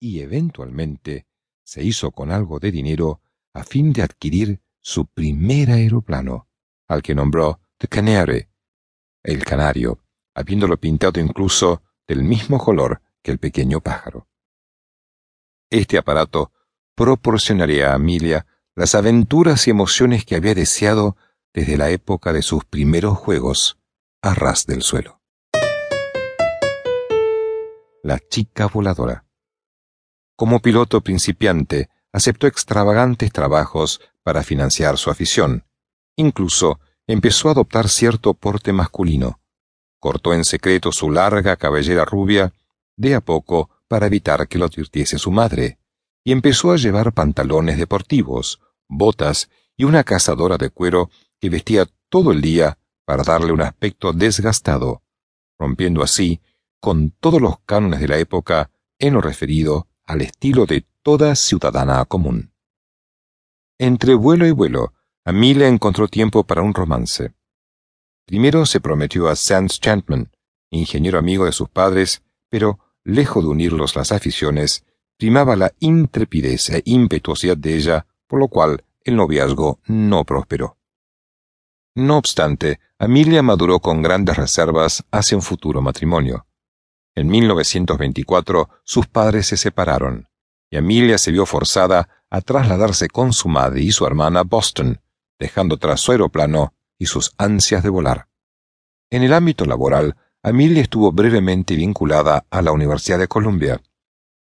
Y eventualmente se hizo con algo de dinero a fin de adquirir su primer aeroplano, al que nombró The Canary, el canario, habiéndolo pintado incluso del mismo color que el pequeño pájaro. Este aparato proporcionaría a Amelia las aventuras y emociones que había deseado desde la época de sus primeros juegos a ras del suelo. La chica voladora. Como piloto principiante, aceptó extravagantes trabajos para financiar su afición. Incluso empezó a adoptar cierto porte masculino. Cortó en secreto su larga cabellera rubia, de a poco para evitar que lo advirtiese su madre, y empezó a llevar pantalones deportivos, botas y una cazadora de cuero que vestía todo el día para darle un aspecto desgastado, rompiendo así con todos los cánones de la época en lo referido al estilo de toda ciudadana común. Entre vuelo y vuelo, Amelia encontró tiempo para un romance. Primero se prometió a Sands Chantman, ingeniero amigo de sus padres, pero, lejos de unirlos las aficiones, primaba la intrepidez e impetuosidad de ella, por lo cual el noviazgo no prosperó. No obstante, Amelia maduró con grandes reservas hacia un futuro matrimonio. En 1924 sus padres se separaron, y Amelia se vio forzada a trasladarse con su madre y su hermana a Boston, dejando tras su aeroplano y sus ansias de volar. En el ámbito laboral, Amelia estuvo brevemente vinculada a la Universidad de Columbia.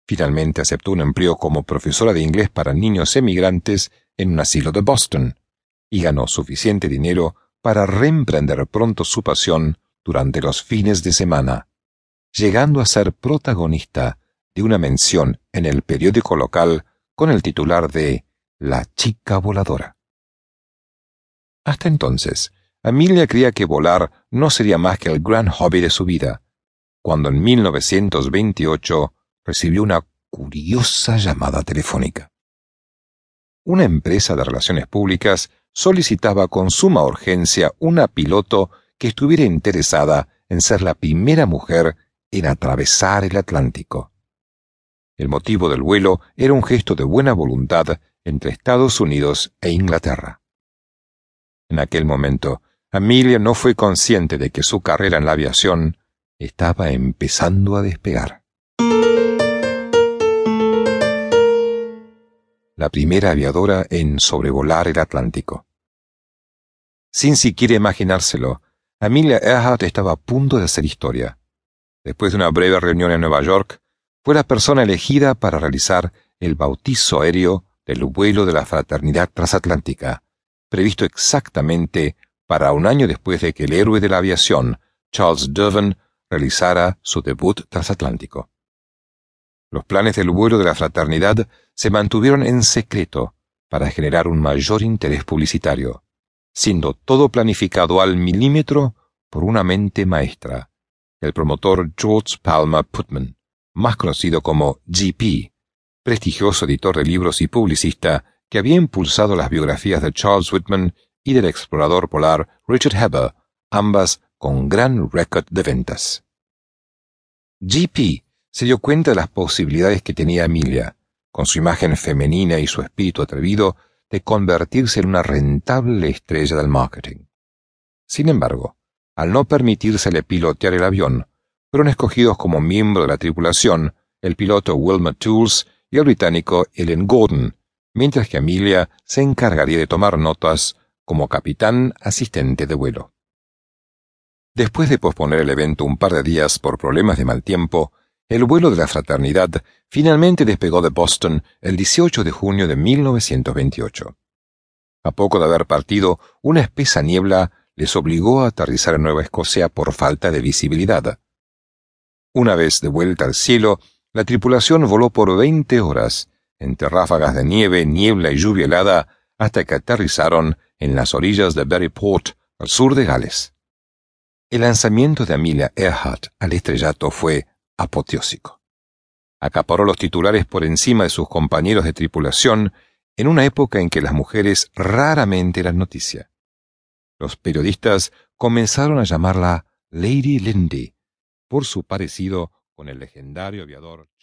Finalmente aceptó un empleo como profesora de inglés para niños emigrantes en un asilo de Boston, y ganó suficiente dinero para reemprender pronto su pasión durante los fines de semana, llegando a ser protagonista de una mención en el periódico local con el titular de La chica voladora. Hasta entonces, Amelia creía que volar no sería más que el gran hobby de su vida, cuando en 1928 recibió una curiosa llamada telefónica. Una empresa de relaciones públicas solicitaba con suma urgencia una piloto que estuviera interesada en ser la primera mujer en atravesar el Atlántico. El motivo del vuelo era un gesto de buena voluntad entre Estados Unidos e Inglaterra. En aquel momento, Amelia no fue consciente de que su carrera en la aviación estaba empezando a despegar. La primera aviadora en sobrevolar el Atlántico. Sin siquiera imaginárselo, Amelia Earhart estaba a punto de hacer historia. Después de una breve reunión en Nueva York, fue la persona elegida para realizar el bautizo aéreo del vuelo de la Fraternidad Transatlántica, previsto exactamente para un año después de que el héroe de la aviación, Charles Durban, realizara su debut transatlántico. Los planes del vuelo de la fraternidad se mantuvieron en secreto para generar un mayor interés publicitario siendo todo planificado al milímetro por una mente maestra, el promotor George Palmer Putman, más conocido como GP, prestigioso editor de libros y publicista que había impulsado las biografías de Charles Whitman y del explorador polar Richard Heber, ambas con gran récord de ventas. GP se dio cuenta de las posibilidades que tenía Emilia, con su imagen femenina y su espíritu atrevido, de convertirse en una rentable estrella del marketing. Sin embargo, al no permitírsele pilotear el avión, fueron escogidos como miembro de la tripulación el piloto Wilma Tools y el británico Ellen Gordon, mientras que Amelia se encargaría de tomar notas como capitán asistente de vuelo. Después de posponer el evento un par de días por problemas de mal tiempo, el vuelo de la fraternidad finalmente despegó de Boston el 18 de junio de 1928. A poco de haber partido, una espesa niebla les obligó a aterrizar en Nueva Escocia por falta de visibilidad. Una vez de vuelta al cielo, la tripulación voló por veinte horas, entre ráfagas de nieve, niebla y lluvia helada, hasta que aterrizaron en las orillas de Berryport, al sur de Gales. El lanzamiento de Amelia Earhart al estrellato fue apoteósico. Acaparó los titulares por encima de sus compañeros de tripulación en una época en que las mujeres raramente eran noticia. Los periodistas comenzaron a llamarla Lady Lindy por su parecido con el legendario aviador